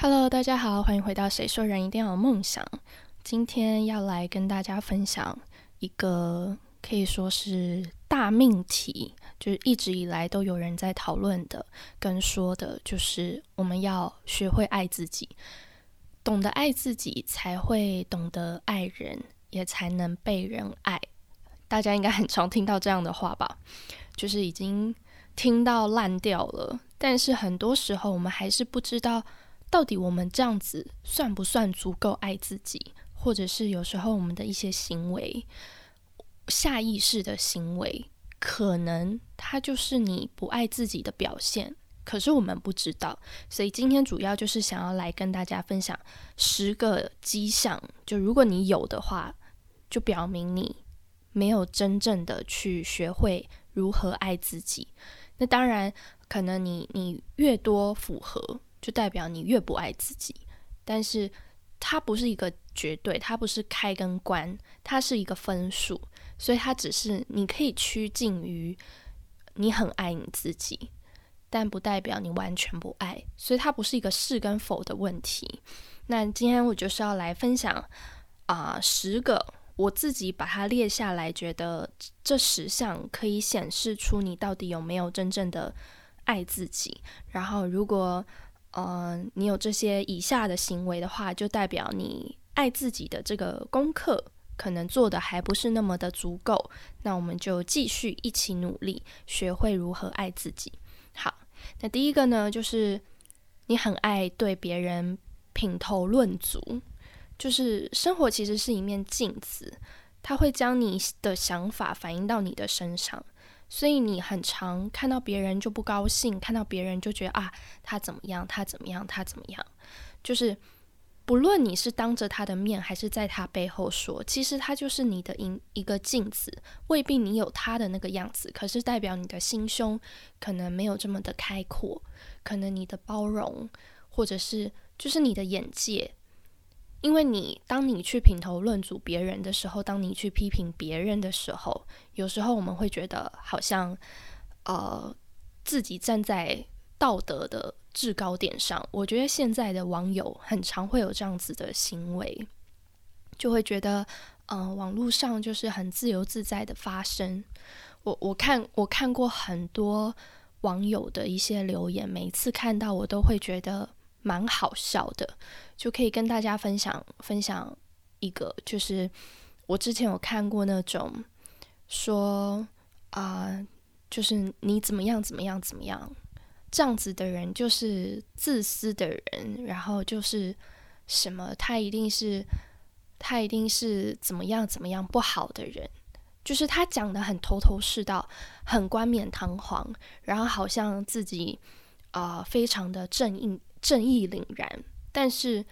Hello，大家好，欢迎回到《谁说人一定要有梦想》。今天要来跟大家分享一个可以说是大命题，就是一直以来都有人在讨论的、跟说的，就是我们要学会爱自己，懂得爱自己，才会懂得爱人，也才能被人爱。大家应该很常听到这样的话吧？就是已经听到烂掉了，但是很多时候我们还是不知道，到底我们这样子算不算足够爱自己，或者是有时候我们的一些行为，下意识的行为，可能它就是你不爱自己的表现，可是我们不知道。所以今天主要就是想要来跟大家分享十个迹象，就如果你有的话，就表明你。没有真正的去学会如何爱自己，那当然可能你你越多符合，就代表你越不爱自己。但是它不是一个绝对，它不是开跟关，它是一个分数，所以它只是你可以趋近于你很爱你自己，但不代表你完全不爱，所以它不是一个是跟否的问题。那今天我就是要来分享啊十个。我自己把它列下来，觉得这十项可以显示出你到底有没有真正的爱自己。然后，如果呃你有这些以下的行为的话，就代表你爱自己的这个功课可能做的还不是那么的足够。那我们就继续一起努力，学会如何爱自己。好，那第一个呢，就是你很爱对别人品头论足。就是生活其实是一面镜子，它会将你的想法反映到你的身上，所以你很常看到别人就不高兴，看到别人就觉得啊他怎么样，他怎么样，他怎么样。就是不论你是当着他的面，还是在他背后说，其实他就是你的一一个镜子，未必你有他的那个样子，可是代表你的心胸可能没有这么的开阔，可能你的包容，或者是就是你的眼界。因为你当你去评头论足别人的时候，当你去批评别人的时候，有时候我们会觉得好像，呃，自己站在道德的制高点上。我觉得现在的网友很常会有这样子的行为，就会觉得，呃，网络上就是很自由自在的发声。我我看我看过很多网友的一些留言，每次看到我都会觉得。蛮好笑的，就可以跟大家分享分享一个，就是我之前有看过那种说啊，就是你怎么样怎么样怎么样这样子的人，就是自私的人，然后就是什么他一定是他一定是怎么样怎么样不好的人，就是他讲的很头头是道，很冠冕堂皇，然后好像自己啊非常的正义。正义凛然，但是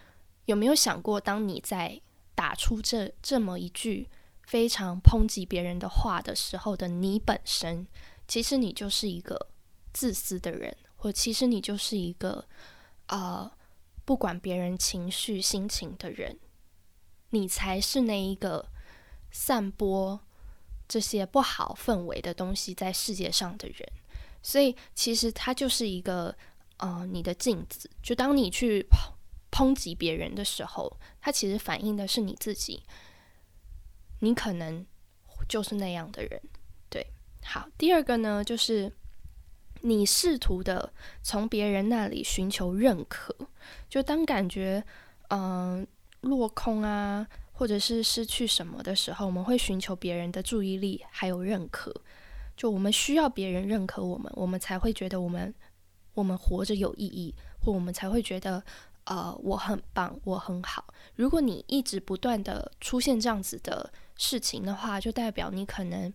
有没有想过，当你在打出这这么一句非常抨击别人的话的时候的你本身，其实你就是一个自私的人，或其实你就是一个呃不管别人情绪心情的人，你才是那一个散播这些不好氛围的东西在世界上的人，所以其实他就是一个。呃，你的镜子，就当你去抨抨击别人的时候，它其实反映的是你自己。你可能就是那样的人，对。好，第二个呢，就是你试图的从别人那里寻求认可。就当感觉嗯落空啊，或者是失去什么的时候，我们会寻求别人的注意力还有认可。就我们需要别人认可我们，我们才会觉得我们。我们活着有意义，或我们才会觉得，呃，我很棒，我很好。如果你一直不断的出现这样子的事情的话，就代表你可能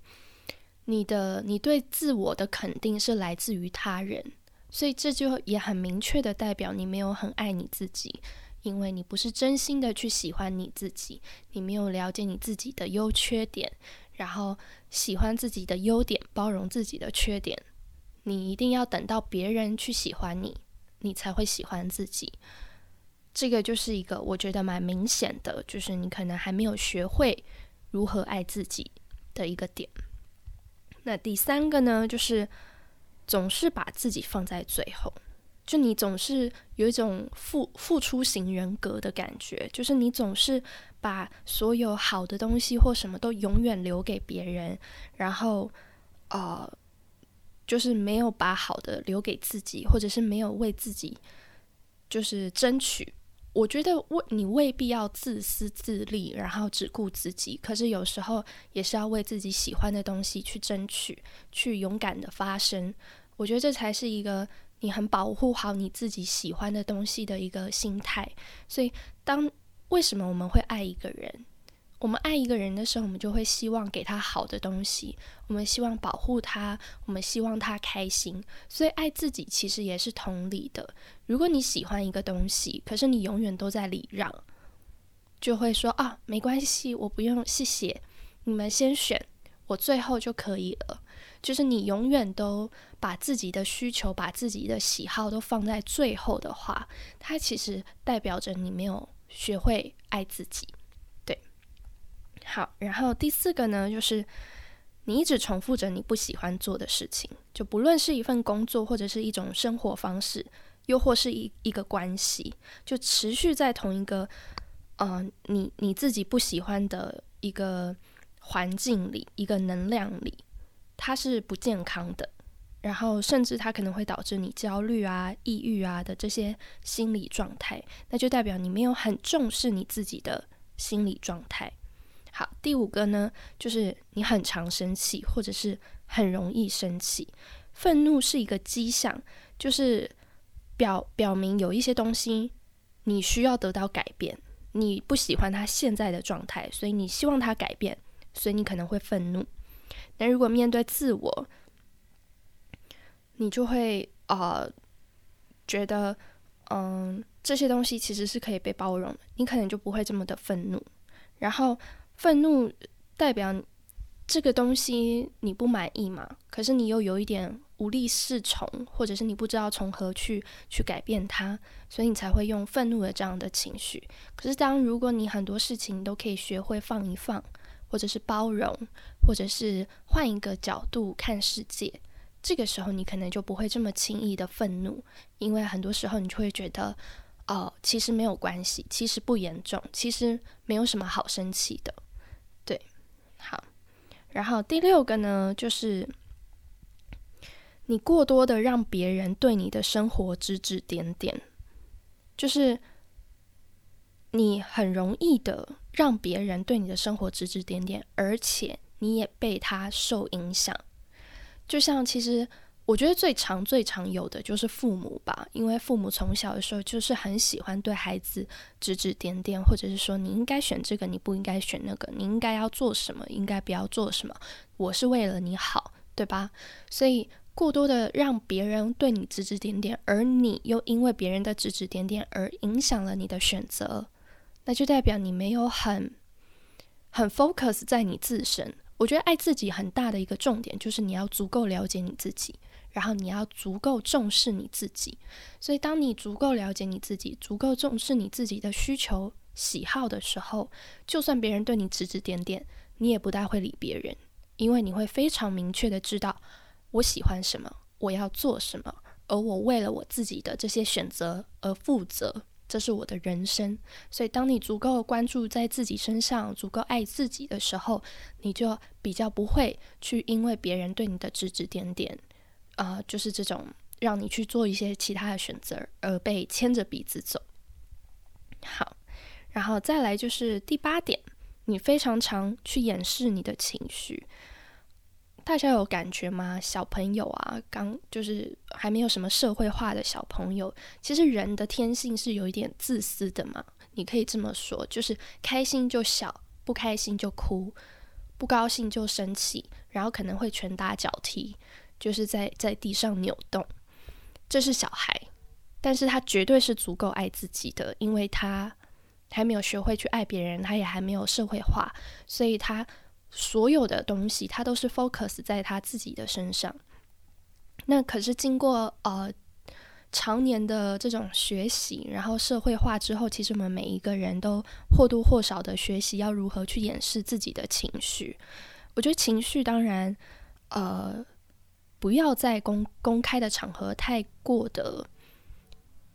你的你对自我的肯定是来自于他人，所以这就也很明确的代表你没有很爱你自己，因为你不是真心的去喜欢你自己，你没有了解你自己的优缺点，然后喜欢自己的优点，包容自己的缺点。你一定要等到别人去喜欢你，你才会喜欢自己。这个就是一个我觉得蛮明显的，就是你可能还没有学会如何爱自己的一个点。那第三个呢，就是总是把自己放在最后，就你总是有一种付付出型人格的感觉，就是你总是把所有好的东西或什么都永远留给别人，然后呃，就是没有把好的留给自己，或者是没有为自己就是争取。我觉得未你未必要自私自利，然后只顾自己，可是有时候也是要为自己喜欢的东西去争取，去勇敢的发声。我觉得这才是一个你很保护好你自己喜欢的东西的一个心态。所以，当为什么我们会爱一个人？我们爱一个人的时候，我们就会希望给他好的东西，我们希望保护他，我们希望他开心。所以爱自己其实也是同理的。如果你喜欢一个东西，可是你永远都在礼让，就会说啊，没关系，我不用，谢谢，你们先选，我最后就可以了。就是你永远都把自己的需求、把自己的喜好都放在最后的话，它其实代表着你没有学会爱自己。好，然后第四个呢，就是你一直重复着你不喜欢做的事情，就不论是一份工作，或者是一种生活方式，又或是一一个关系，就持续在同一个，呃，你你自己不喜欢的一个环境里，一个能量里，它是不健康的，然后甚至它可能会导致你焦虑啊、抑郁啊的这些心理状态，那就代表你没有很重视你自己的心理状态。好，第五个呢，就是你很常生气，或者是很容易生气。愤怒是一个迹象，就是表表明有一些东西你需要得到改变，你不喜欢他现在的状态，所以你希望他改变，所以你可能会愤怒。但如果面对自我，你就会呃觉得，嗯，这些东西其实是可以被包容的，你可能就不会这么的愤怒，然后。愤怒代表这个东西你不满意嘛？可是你又有一点无力适从，或者是你不知道从何去去改变它，所以你才会用愤怒的这样的情绪。可是当如果你很多事情都可以学会放一放，或者是包容，或者是换一个角度看世界，这个时候你可能就不会这么轻易的愤怒，因为很多时候你就会觉得，哦，其实没有关系，其实不严重，其实没有什么好生气的。好，然后第六个呢，就是你过多的让别人对你的生活指指点点，就是你很容易的让别人对你的生活指指点点，而且你也被他受影响，就像其实。我觉得最常、最常有的就是父母吧，因为父母从小的时候就是很喜欢对孩子指指点点，或者是说你应该选这个，你不应该选那个，你应该要做什么，应该不要做什么。我是为了你好，对吧？所以过多的让别人对你指指点点，而你又因为别人的指指点点而影响了你的选择，那就代表你没有很很 focus 在你自身。我觉得爱自己很大的一个重点就是你要足够了解你自己。然后你要足够重视你自己，所以当你足够了解你自己，足够重视你自己的需求、喜好的时候，就算别人对你指指点点，你也不大会理别人，因为你会非常明确的知道我喜欢什么，我要做什么，而我为了我自己的这些选择而负责，这是我的人生。所以当你足够关注在自己身上，足够爱自己的时候，你就比较不会去因为别人对你的指指点点。啊，就是这种让你去做一些其他的选择，而被牵着鼻子走。好，然后再来就是第八点，你非常常去掩饰你的情绪。大家有感觉吗？小朋友啊，刚就是还没有什么社会化的小朋友，其实人的天性是有一点自私的嘛。你可以这么说，就是开心就笑，不开心就哭，不高兴就生气，然后可能会拳打脚踢。就是在在地上扭动，这是小孩，但是他绝对是足够爱自己的，因为他还没有学会去爱别人，他也还没有社会化，所以他所有的东西他都是 focus 在他自己的身上。那可是经过呃常年的这种学习，然后社会化之后，其实我们每一个人都或多或少的学习要如何去掩饰自己的情绪。我觉得情绪当然呃。不要在公公开的场合太过的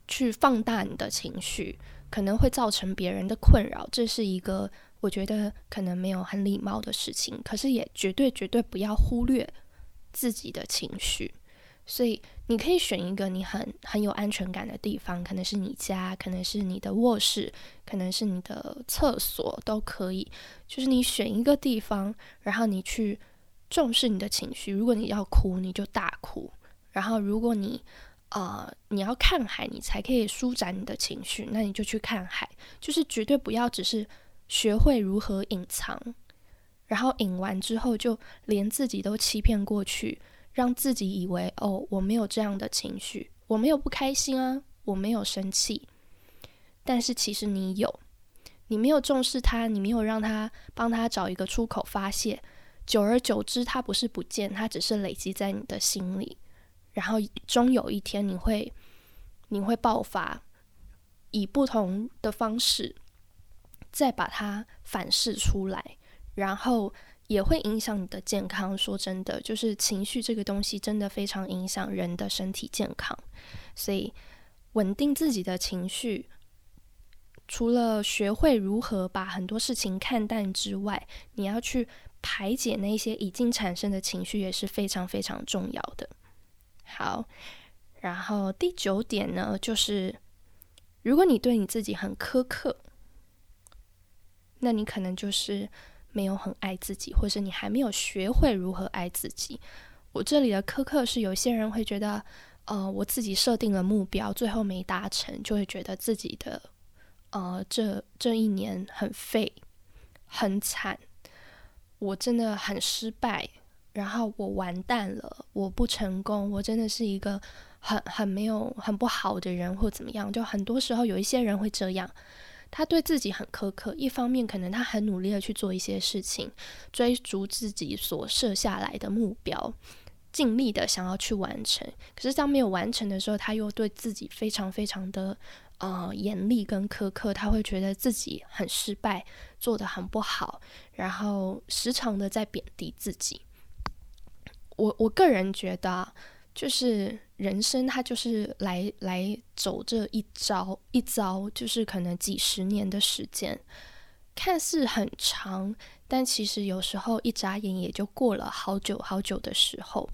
去放大你的情绪，可能会造成别人的困扰，这是一个我觉得可能没有很礼貌的事情。可是也绝对绝对不要忽略自己的情绪。所以你可以选一个你很很有安全感的地方，可能是你家，可能是你的卧室，可能是你的厕所，都可以。就是你选一个地方，然后你去重视你的情绪。如果你要哭，你就大哭。然后如果你呃你要看海，你才可以舒展你的情绪，那你就去看海。就是绝对不要只是学会如何隐藏，然后隐完之后就连自己都欺骗过去。让自己以为哦，我没有这样的情绪，我没有不开心啊，我没有生气，但是其实你有，你没有重视他，你没有让他帮他找一个出口发泄，久而久之，他不是不见，他只是累积在你的心里，然后终有一天你会，你会爆发，以不同的方式再把它反噬出来，然后。也会影响你的健康。说真的，就是情绪这个东西真的非常影响人的身体健康。所以，稳定自己的情绪，除了学会如何把很多事情看淡之外，你要去排解那些已经产生的情绪，也是非常非常重要的。好，然后第九点呢，就是如果你对你自己很苛刻，那你可能就是。没有很爱自己，或是你还没有学会如何爱自己。我这里的苛刻是，有些人会觉得，呃，我自己设定了目标，最后没达成，就会觉得自己的，呃，这这一年很废，很惨，我真的很失败，然后我完蛋了，我不成功，我真的是一个很很没有很不好的人，或怎么样。就很多时候有一些人会这样。他对自己很苛刻，一方面可能他很努力的去做一些事情，追逐自己所设下来的目标，尽力的想要去完成。可是当没有完成的时候，他又对自己非常非常的呃严厉跟苛刻，他会觉得自己很失败，做的很不好，然后时常的在贬低自己。我我个人觉得。就是人生，它就是来来走这一招一遭，就是可能几十年的时间，看似很长，但其实有时候一眨眼也就过了好久好久的时候。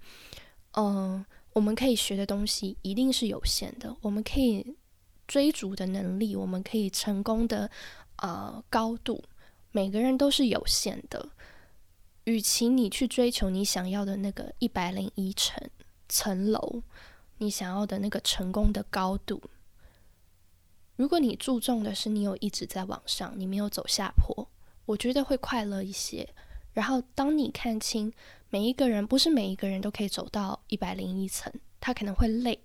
嗯，我们可以学的东西一定是有限的，我们可以追逐的能力，我们可以成功的呃高度，每个人都是有限的。与其你去追求你想要的那个一百零一层。层楼，你想要的那个成功的高度。如果你注重的是你有一直在往上，你没有走下坡，我觉得会快乐一些。然后，当你看清每一个人，不是每一个人都可以走到一百零一层，他可能会累，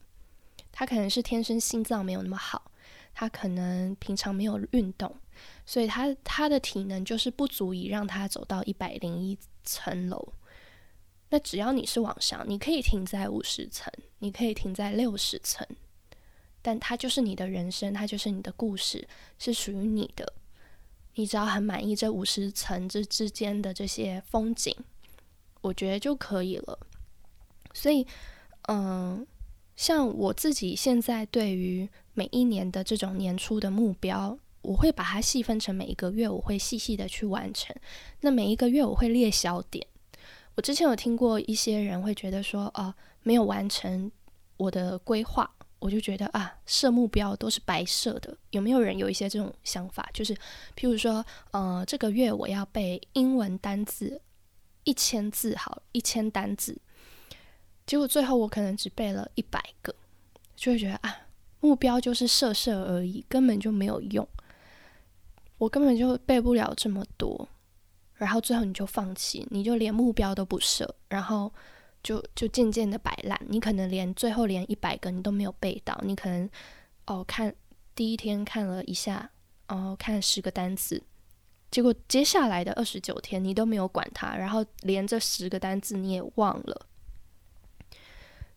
他可能是天生心脏没有那么好，他可能平常没有运动，所以他他的体能就是不足以让他走到一百零一层楼。那只要你是往上，你可以停在五十层，你可以停在六十层，但它就是你的人生，它就是你的故事，是属于你的。你只要很满意这五十层这之间的这些风景，我觉得就可以了。所以，嗯，像我自己现在对于每一年的这种年初的目标，我会把它细分成每一个月，我会细细的去完成。那每一个月我会列小点。我之前有听过一些人会觉得说，啊，没有完成我的规划，我就觉得啊，设目标都是白设的。有没有人有一些这种想法？就是，譬如说，呃，这个月我要背英文单字一千字，好，一千单字，结果最后我可能只背了一百个，就会觉得啊，目标就是设设而已，根本就没有用，我根本就背不了这么多。然后最后你就放弃，你就连目标都不设，然后就就渐渐的摆烂。你可能连最后连一百个你都没有背到，你可能哦看第一天看了一下，哦看十个单词，结果接下来的二十九天你都没有管它，然后连这十个单词你也忘了。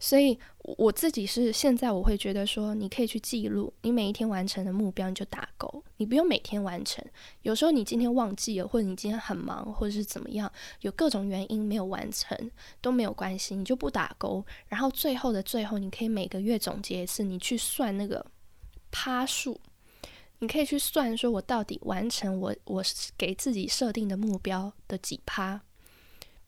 所以我自己是现在我会觉得说，你可以去记录你每一天完成的目标，你就打勾。你不用每天完成，有时候你今天忘记了，或者你今天很忙，或者是怎么样，有各种原因没有完成都没有关系，你就不打勾。然后最后的最后，你可以每个月总结一次，你去算那个趴数，你可以去算，说我到底完成我我给自己设定的目标的几趴。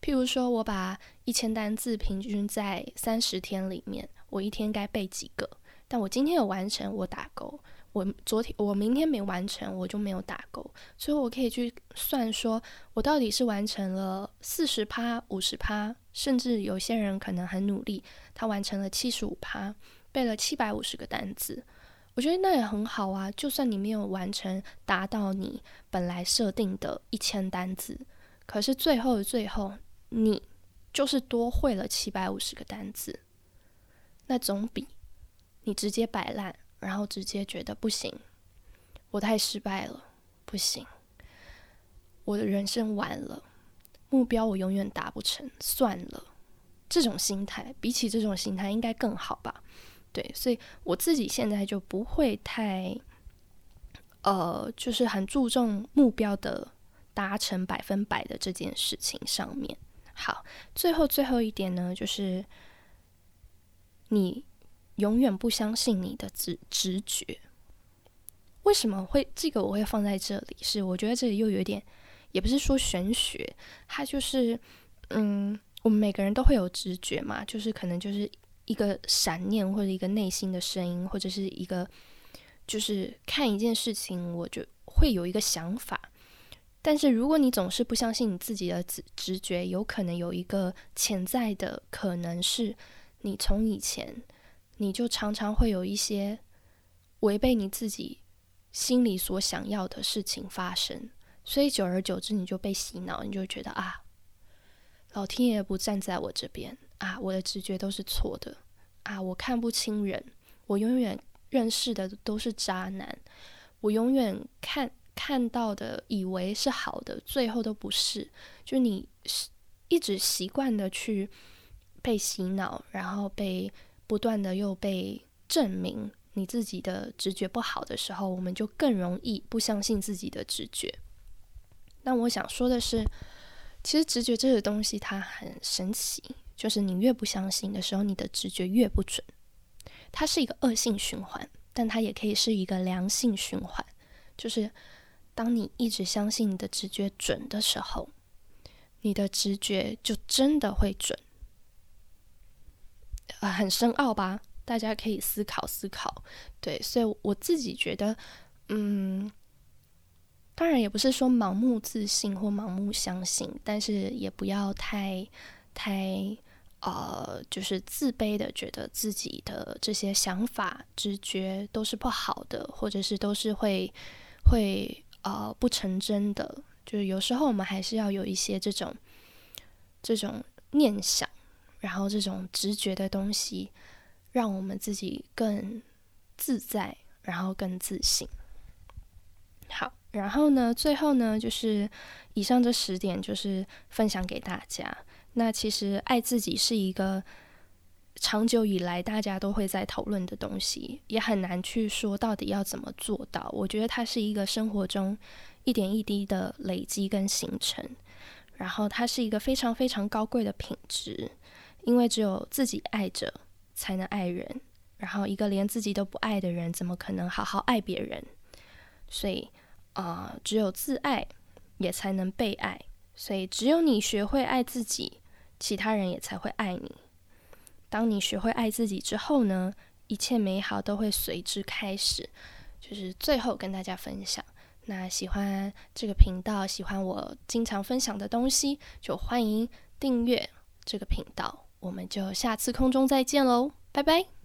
譬如说，我把一千单字平均在三十天里面，我一天该背几个？但我今天有完成，我打勾；我昨天我明天没完成，我就没有打勾。所以我可以去算，说我到底是完成了四十趴、五十趴，甚至有些人可能很努力，他完成了七十五趴，背了七百五十个单词。我觉得那也很好啊。就算你没有完成达到你本来设定的一千单字，可是最后的最后。你就是多会了七百五十个单词，那总比你直接摆烂，然后直接觉得不行，我太失败了，不行，我的人生完了，目标我永远达不成，算了，这种心态比起这种心态应该更好吧？对，所以我自己现在就不会太，呃，就是很注重目标的达成百分百的这件事情上面。好，最后最后一点呢，就是你永远不相信你的直直觉。为什么会这个我会放在这里？是我觉得这里又有点，也不是说玄学，它就是嗯，我们每个人都会有直觉嘛，就是可能就是一个闪念或者一个内心的声音，或者是一个就是看一件事情，我就会有一个想法。但是，如果你总是不相信你自己的直直觉，有可能有一个潜在的可能是，你从以前你就常常会有一些违背你自己心里所想要的事情发生，所以久而久之你就被洗脑，你就觉得啊，老天爷不站在我这边啊，我的直觉都是错的啊，我看不清人，我永远认识的都是渣男，我永远看。看到的以为是好的，最后都不是。就你是一直习惯的去被洗脑，然后被不断的又被证明你自己的直觉不好的时候，我们就更容易不相信自己的直觉。那我想说的是，其实直觉这个东西它很神奇，就是你越不相信的时候，你的直觉越不准。它是一个恶性循环，但它也可以是一个良性循环，就是。当你一直相信你的直觉准的时候，你的直觉就真的会准。啊，很深奥吧？大家可以思考思考。对，所以我自己觉得，嗯，当然也不是说盲目自信或盲目相信，但是也不要太太呃，就是自卑的，觉得自己的这些想法、直觉都是不好的，或者是都是会会。呃，不成真的，就是有时候我们还是要有一些这种这种念想，然后这种直觉的东西，让我们自己更自在，然后更自信。好，然后呢，最后呢，就是以上这十点，就是分享给大家。那其实爱自己是一个。长久以来，大家都会在讨论的东西，也很难去说到底要怎么做到。我觉得它是一个生活中一点一滴的累积跟形成，然后它是一个非常非常高贵的品质，因为只有自己爱着，才能爱人。然后一个连自己都不爱的人，怎么可能好好爱别人？所以啊，只有自爱，也才能被爱。所以只有你学会爱自己，其他人也才会爱你。当你学会爱自己之后呢，一切美好都会随之开始。就是最后跟大家分享，那喜欢这个频道，喜欢我经常分享的东西，就欢迎订阅这个频道。我们就下次空中再见喽，拜拜。